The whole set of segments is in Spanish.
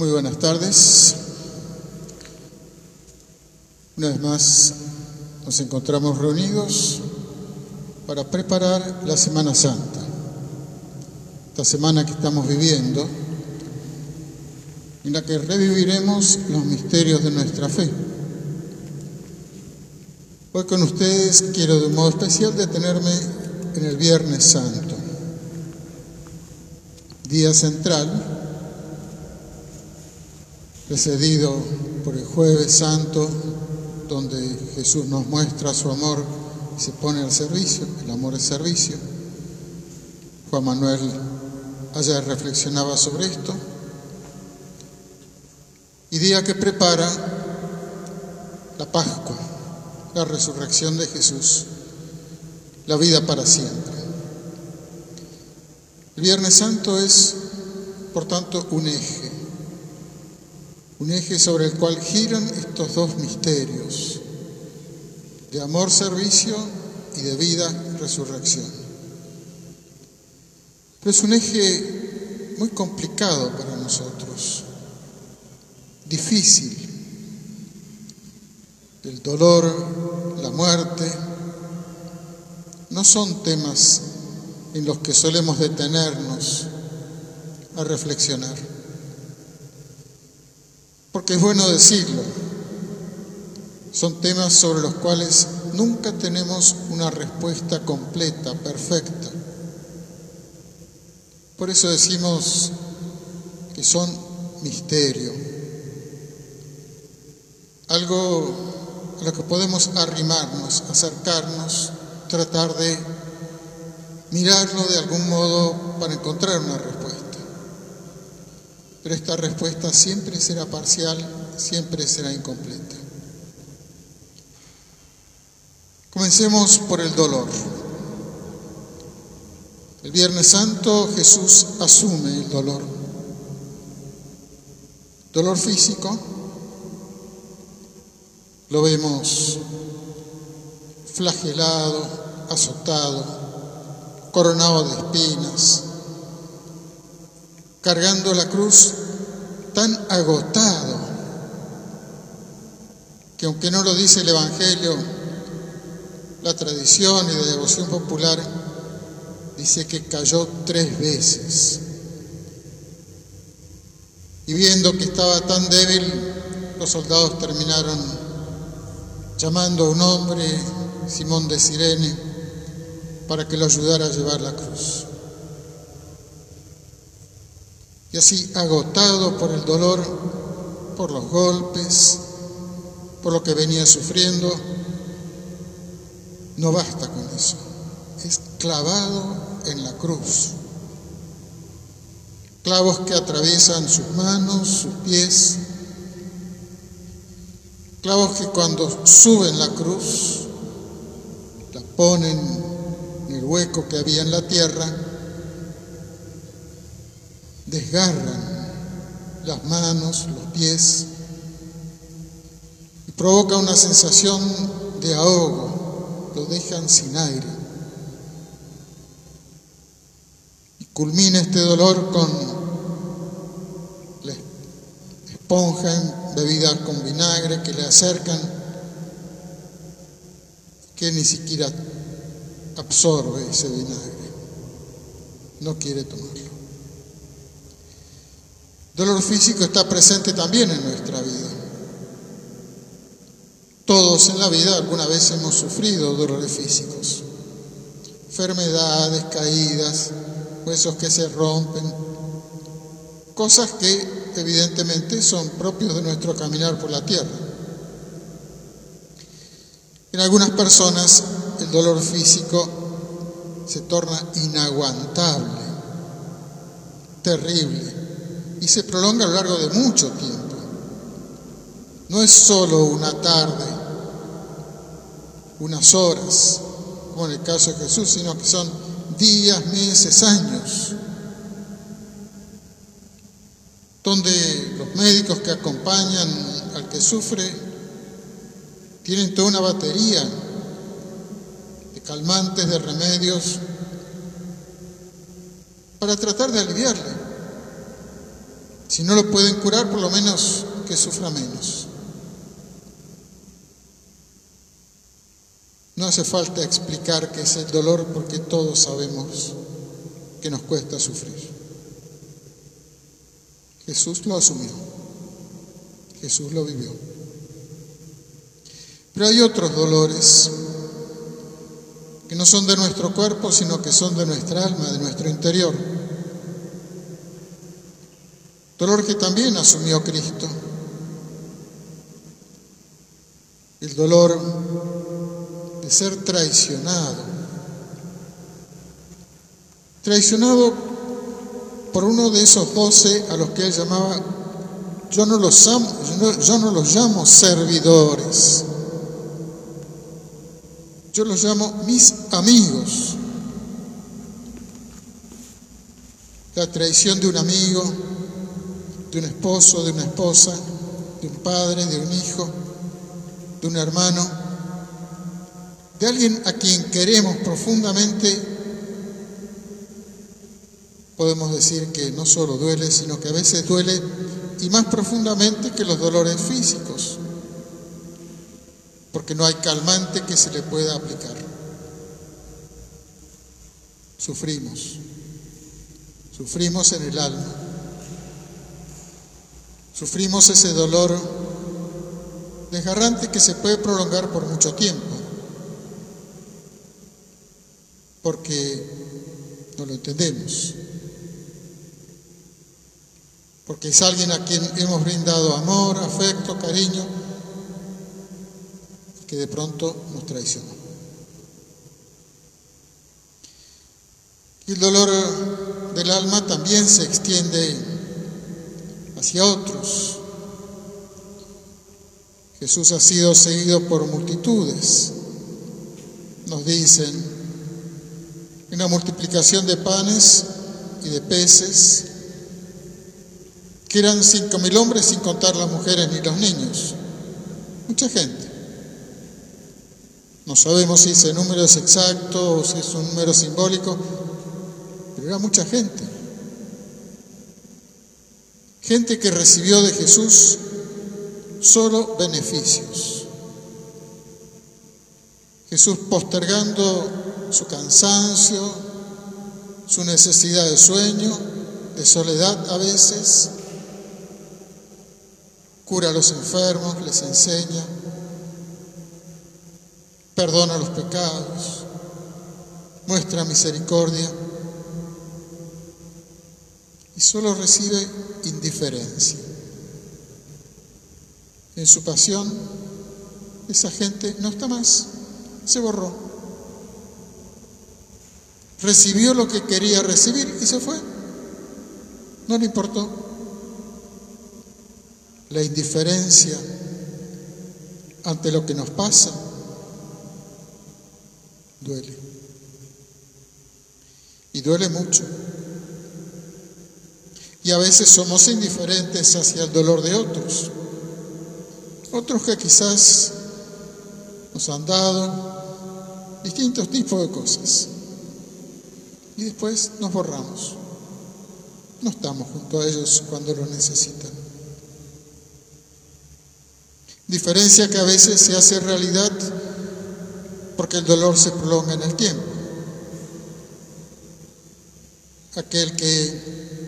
Muy buenas tardes. Una vez más nos encontramos reunidos para preparar la Semana Santa. Esta semana que estamos viviendo, en la que reviviremos los misterios de nuestra fe. Hoy con ustedes quiero de un modo especial detenerme en el Viernes Santo, día central precedido por el jueves santo, donde Jesús nos muestra su amor y se pone al servicio, el amor es servicio. Juan Manuel ayer reflexionaba sobre esto. Y día que prepara la Pascua, la resurrección de Jesús, la vida para siempre. El Viernes Santo es, por tanto, un eje un eje sobre el cual giran estos dos misterios, de amor, servicio y de vida, resurrección. Pero es un eje muy complicado para nosotros, difícil. El dolor, la muerte, no son temas en los que solemos detenernos a reflexionar es bueno decirlo. Son temas sobre los cuales nunca tenemos una respuesta completa, perfecta. Por eso decimos que son misterio, algo a lo que podemos arrimarnos, acercarnos, tratar de mirarlo de algún modo para encontrar una respuesta pero esta respuesta siempre será parcial, siempre será incompleta. Comencemos por el dolor. El Viernes Santo Jesús asume el dolor. Dolor físico, lo vemos flagelado, azotado, coronado de espinas, cargando la cruz tan agotado que aunque no lo dice el Evangelio, la tradición y la devoción popular dice que cayó tres veces. Y viendo que estaba tan débil, los soldados terminaron llamando a un hombre, Simón de Sirene, para que lo ayudara a llevar la cruz. Y así, agotado por el dolor, por los golpes, por lo que venía sufriendo, no basta con eso. Es clavado en la cruz. Clavos que atraviesan sus manos, sus pies. Clavos que cuando suben la cruz, la ponen en el hueco que había en la tierra, desgarran las manos, los pies y provoca una sensación de ahogo, lo dejan sin aire. Y culmina este dolor con la esponja bebida con vinagre que le acercan, que ni siquiera absorbe ese vinagre, no quiere tomarlo dolor físico está presente también en nuestra vida. Todos en la vida alguna vez hemos sufrido dolores físicos, enfermedades, caídas, huesos que se rompen, cosas que evidentemente son propios de nuestro caminar por la tierra. En algunas personas el dolor físico se torna inaguantable, terrible y se prolonga a lo largo de mucho tiempo. No es solo una tarde, unas horas, como en el caso de Jesús, sino que son días, meses, años, donde los médicos que acompañan al que sufre tienen toda una batería de calmantes, de remedios, para tratar de aliviarle Si no lo pueden curar, por lo menos que sufra menos. No hace falta explicar qué es el dolor porque todos sabemos que nos cuesta sufrir. Jesús lo asumió. Jesús lo vivió. Pero hay otros dolores que no son de nuestro cuerpo, sino que son de nuestra alma, de nuestro interior. Dolor que también asumió Cristo. El dolor de ser traicionado. Traicionado por uno de esos doce a los que él llamaba, yo no los, yo no los llamo servidores, yo los llamo mis amigos. La traición de un amigo, de un esposo, de una esposa, de un padre, de un hijo, de un hermano, de alguien a quien queremos profundamente, podemos decir que no solo duele, sino que a veces duele y más profundamente que los dolores físicos, porque no hay calmante que se le pueda aplicar. Sufrimos, sufrimos en el alma. Sufrimos ese dolor desgarrante que se puede prolongar por mucho tiempo, porque no lo entendemos, porque es alguien a quien hemos brindado amor, afecto, cariño, que de pronto nos traicionó. El dolor del alma también se extiende hacia otros. Jesús ha sido seguido por multitudes. Nos dicen, una multiplicación de panes y de peces, que eran cinco mil hombres sin contar las mujeres ni los niños. Mucha gente. No sabemos si ese número es exacto o si es un número simbólico, pero era mucha gente. Gente que recibió de Jesús solo beneficios. Jesús postergando su cansancio, su necesidad de sueño, de soledad a veces, cura a los enfermos, les enseña, perdona los pecados, muestra misericordia y solo recibe indiferencia. En su pasión, esa gente no está más, se borró. Recibió lo que quería recibir y se fue. No le importó. La indiferencia ante lo que nos pasa duele. Y duele mucho y a veces somos indiferentes hacia el dolor de otros. Otros que quizás nos han dado distintos tipos de cosas. Y después nos borramos. No estamos junto a ellos cuando lo necesitan. Diferencia que a veces se hace realidad porque el dolor se prolonga en el tiempo. Aquel que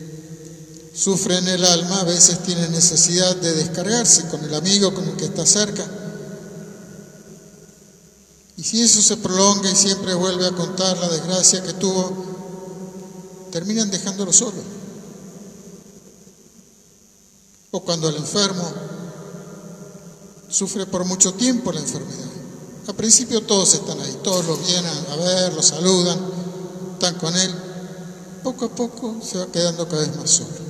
sufre en el alma, a veces tiene necesidad de descargarse con el amigo, con el que está cerca. Y si eso se prolonga y siempre vuelve a contar la desgracia que tuvo, terminan dejándolo solo. O cuando el enfermo sufre por mucho tiempo la enfermedad. Al principio todos están ahí, todos lo vienen a ver, lo saludan, están con él. Poco a poco se va quedando cada vez más solo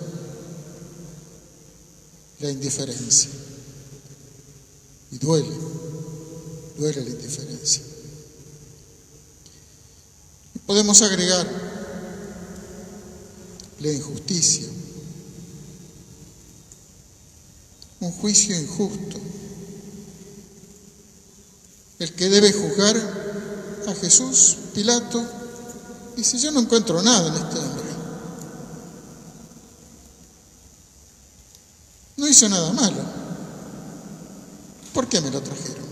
la indiferencia. Y duele, duele la indiferencia. Podemos agregar la injusticia, un juicio injusto. El que debe juzgar a Jesús, Pilato, dice, yo no encuentro nada en este hombre. Hizo nada malo. ¿Por qué me lo trajeron?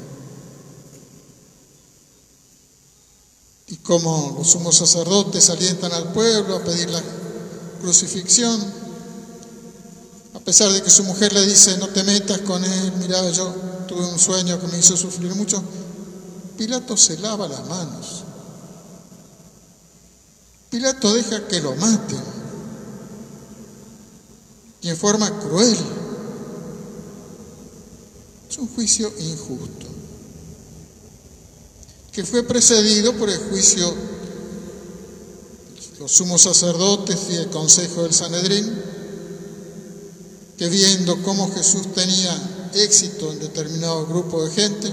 Y como los sumos sacerdotes alientan al pueblo a pedir la crucifixión, a pesar de que su mujer le dice, no te metas con él, mira, yo tuve un sueño que me hizo sufrir mucho, Pilato se lava las manos. Pilato deja que lo maten y en forma cruel. Es un juicio injusto, que fue precedido por el juicio de los sumos sacerdotes y el consejo del Sanedrín, que viendo cómo Jesús tenía éxito en determinado grupo de gente,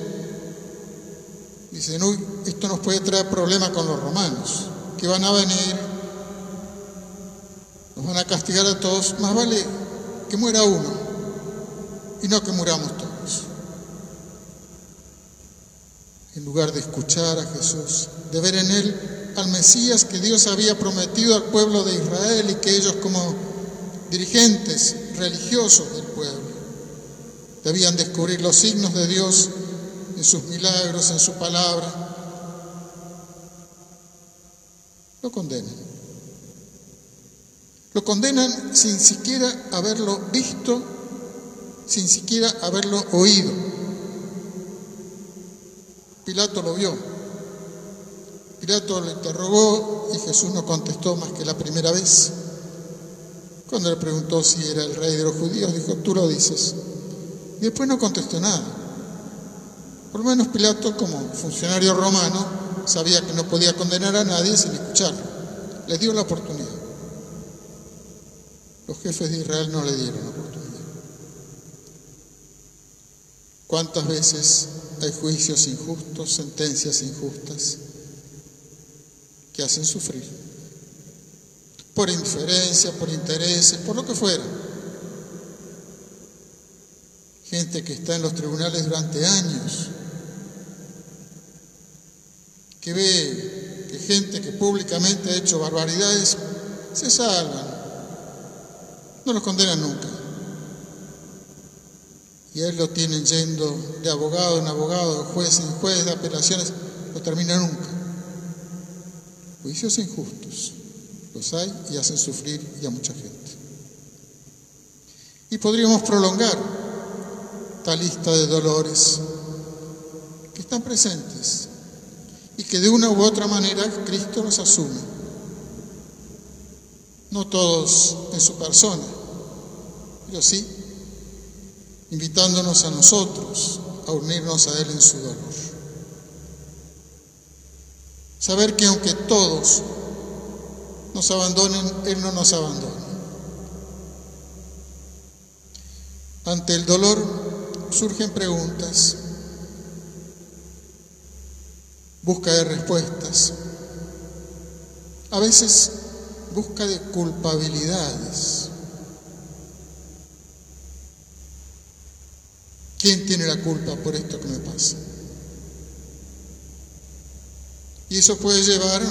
dicen, uy, esto nos puede traer problemas con los romanos, que van a venir, nos van a castigar a todos, más vale que muera uno y no que muramos todos. En lugar de escuchar a Jesús, de ver en él al Mesías que Dios había prometido al pueblo de Israel y que ellos como dirigentes religiosos del pueblo debían descubrir los signos de Dios en sus milagros, en su palabra, lo condenan. Lo condenan sin siquiera haberlo visto, sin siquiera haberlo oído. Pilato lo vio. Pilato le interrogó y Jesús no contestó más que la primera vez. Cuando le preguntó si era el rey de los judíos, dijo, tú lo dices. Y después no contestó nada. Por lo menos Pilato, como funcionario romano, sabía que no podía condenar a nadie sin escucharlo. Le dio la oportunidad. Los jefes de Israel no le dieron oportunidad. ¿Cuántas veces hay juicios injustos, sentencias injustas que hacen sufrir? Por indiferencia, por intereses, por lo que fuera. Gente que está en los tribunales durante años, que ve que gente que públicamente ha hecho barbaridades se salvan, no lo condenan nunca. Y a él lo tienen yendo de abogado en abogado, de juez en juez, de apelaciones, no termina nunca. Juicios injustos, los hay y hacen sufrir y a mucha gente. Y podríamos prolongar esta lista de dolores que están presentes y que de una u otra manera Cristo los asume. No todos en su persona, pero sí invitándonos a nosotros a unirnos a Él en su dolor. Saber que aunque todos nos abandonen, Él no nos abandona. Ante el dolor surgen preguntas, busca de respuestas, a veces busca de culpabilidades. ¿Quién tiene la culpa por esto que me pasa? Y eso puede llevar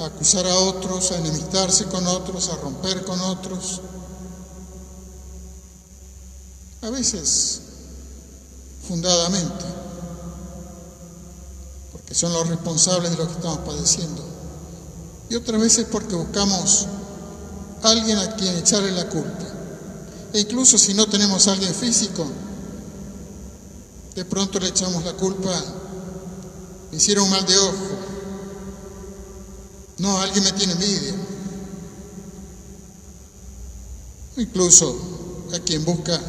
a acusar a otros, a enemistarse con otros, a romper con otros. A veces fundadamente, porque son los responsables de lo que estamos padeciendo. Y otras veces porque buscamos a alguien a quien echarle la culpa. E incluso si no tenemos alguien físico, de pronto le echamos la culpa, me hicieron mal de ojo, no, alguien me tiene envidia. Incluso a quien busca,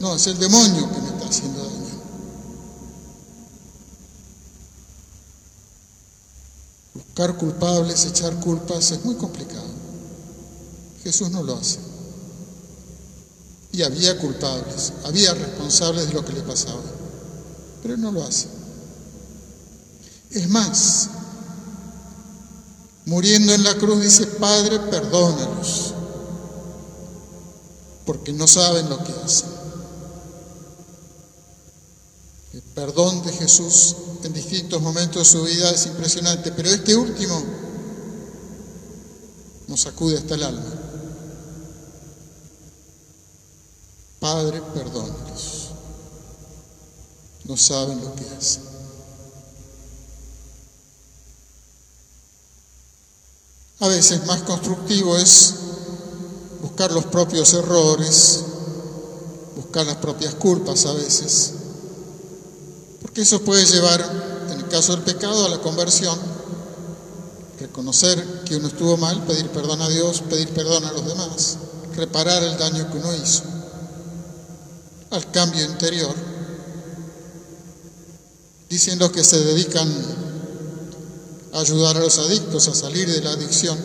no, es el demonio que me está haciendo daño. Buscar culpables, echar culpas es muy complicado. Jesús no lo hace. Y había culpables, había responsables de lo que le pasaba pero no lo hace. Es más, muriendo en la cruz dice, Padre, perdónalos, porque no saben lo que hacen. El perdón de Jesús en distintos momentos de su vida es impresionante, pero este último nos sacude hasta el alma. Padre, perdónalos. No saben lo que hacen. A veces más constructivo es buscar los propios errores, buscar las propias culpas a veces, porque eso puede llevar, en el caso del pecado, a la conversión, reconocer que uno estuvo mal, pedir perdón a Dios, pedir perdón a los demás, reparar el daño que uno hizo, al cambio interior. Dicen los que se dedican a ayudar a los adictos a salir de la adicción,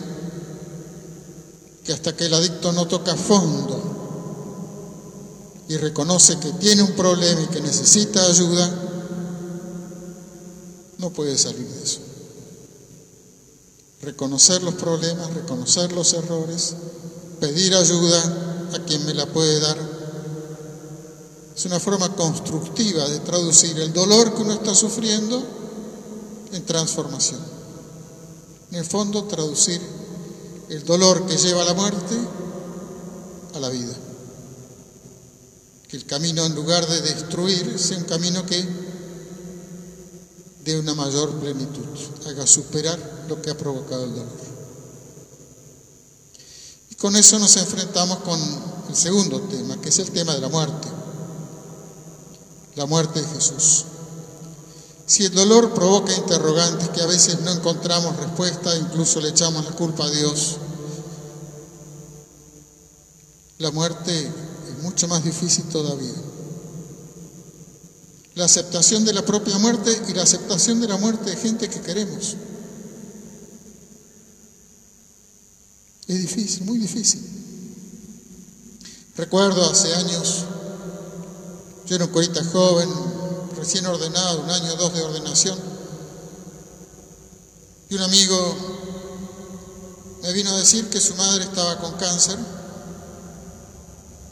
que hasta que el adicto no toca fondo y reconoce que tiene un problema y que necesita ayuda, no puede salir de eso. Reconocer los problemas, reconocer los errores, pedir ayuda a quien me la puede dar. Es una forma constructiva de traducir el dolor que uno está sufriendo en transformación. En el fondo, traducir el dolor que lleva a la muerte a la vida. Que el camino, en lugar de destruir, sea un camino que dé una mayor plenitud, haga superar lo que ha provocado el dolor. Y con eso nos enfrentamos con el segundo tema, que es el tema de la muerte. La muerte de Jesús. Si el dolor provoca interrogantes que a veces no encontramos respuesta, incluso le echamos la culpa a Dios, la muerte es mucho más difícil todavía. La aceptación de la propia muerte y la aceptación de la muerte de gente que queremos. Es difícil, muy difícil. Recuerdo hace años, yo era un curita joven, recién ordenado, un año o dos de ordenación, y un amigo me vino a decir que su madre estaba con cáncer,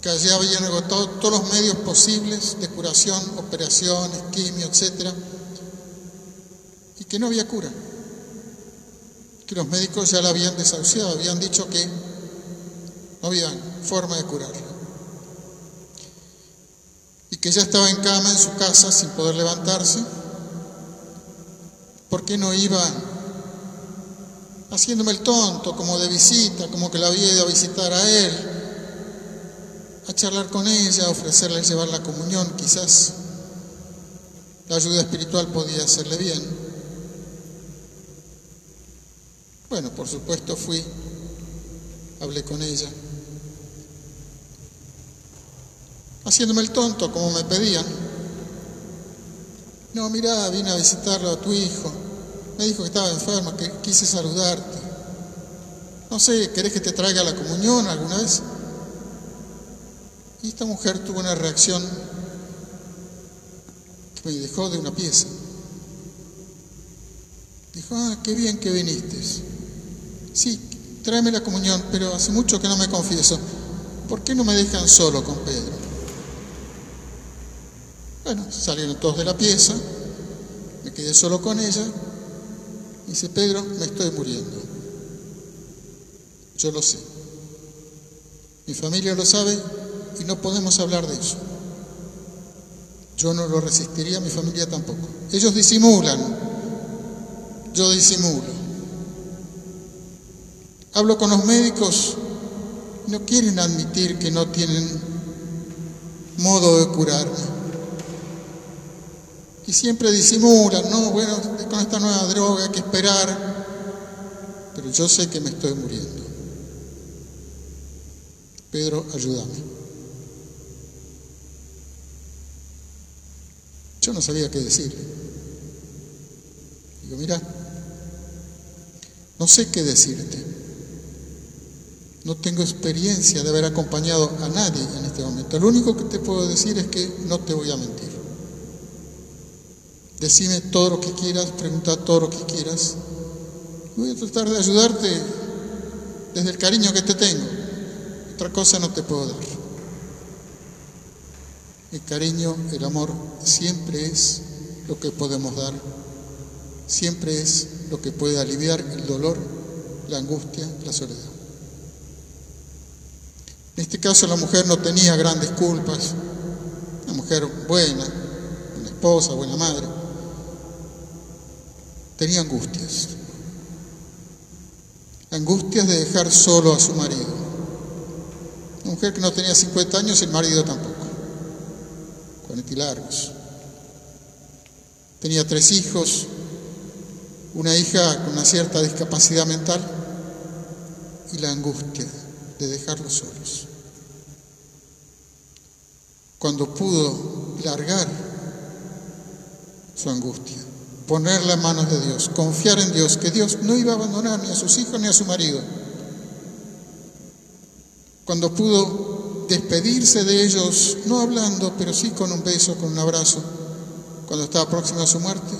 que allí habían agotado todos los medios posibles de curación, operaciones, quimio, etc., y que no había cura, que los médicos ya la habían desahuciado, habían dicho que no había forma de curarla y que ya estaba en cama en su casa sin poder levantarse, ¿por qué no iba haciéndome el tonto, como de visita, como que la había ido a visitar a él, a charlar con ella, a ofrecerle llevar la comunión, quizás la ayuda espiritual podía hacerle bien. Bueno, por supuesto fui, hablé con ella. Haciéndome el tonto como me pedían. No, mira, vine a visitarlo a tu hijo. Me dijo que estaba enfermo, que quise saludarte. No sé, ¿querés que te traiga la comunión alguna vez? Y esta mujer tuvo una reacción que me dejó de una pieza. Dijo, ah, qué bien que viniste. Sí, tráeme la comunión, pero hace mucho que no me confieso. ¿Por qué no me dejan solo con Pedro? Bueno, salieron todos de la pieza, me quedé solo con ella. dice, Pedro, me estoy muriendo. Yo lo sé. Mi familia lo sabe y no podemos hablar de eso. Yo no lo resistiría, mi familia tampoco. Ellos disimulan, yo disimulo. Hablo con los médicos, no quieren admitir que no tienen modo de curarme y siempre disimulan, no, bueno, con esta nueva droga hay que esperar, pero yo sé que me estoy muriendo. Pedro, ayúdame. Yo no sabía qué decirle. Digo, mira, no sé qué decirte. No tengo experiencia de haber acompañado a nadie en este momento. Lo único que te puedo decir es que no te voy a mentir. Decime todo lo que quieras, pregunta todo lo que quieras. Voy a tratar de ayudarte desde el cariño que te tengo. Otra cosa no te puedo dar. El cariño, el amor, siempre es lo que podemos dar. Siempre es lo que puede aliviar el dolor, la angustia, la soledad. En este caso la mujer no tenía grandes culpas, una mujer buena, una esposa, buena madre, tenía angustias, angustias de dejar solo a su marido. Una mujer que no tenía 50 años y el marido tampoco, 40 y largos. Tenía tres hijos, una hija con una cierta discapacidad mental y la angustia de dejarlos solos cuando pudo largar su angustia, ponerla en manos de Dios, confiar en Dios, que Dios no iba a abandonar ni a sus hijos ni a su marido. Cuando pudo despedirse de ellos, no hablando, pero sí con un beso, con un abrazo, cuando estaba próximo a su muerte,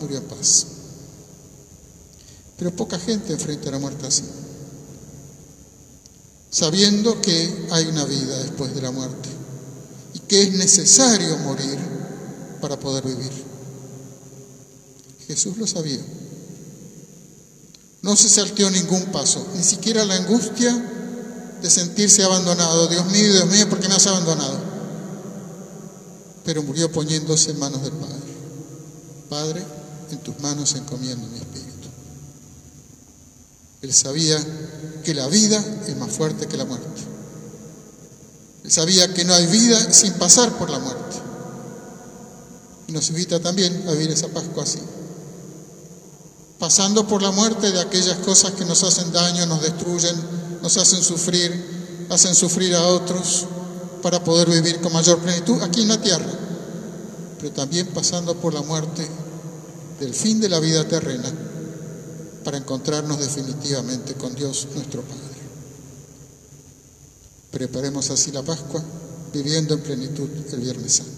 murió en paz. Pero poca gente enfrenta la muerte así, sabiendo que hay una vida después de la muerte que es necesario morir para poder vivir. Jesús lo sabía. No se salteó ningún paso, ni siquiera la angustia de sentirse abandonado. Dios mío, Dios mío, ¿por qué me has abandonado? Pero murió poniéndose en manos del Padre. Padre, en tus manos encomiendo mi espíritu. Él sabía que la vida es más fuerte que la muerte sabía que no hay vida sin pasar por la muerte. Y nos invita también a vivir esa Pascua así. Pasando por la muerte de aquellas cosas que nos hacen daño, nos destruyen, nos hacen sufrir, hacen sufrir a otros, para poder vivir con mayor plenitud aquí en la tierra. Pero también pasando por la muerte del fin de la vida terrena, para encontrarnos definitivamente con Dios nuestro Padre. Preparemos así la Pascua, viviendo en plenitud el Viernes Santo.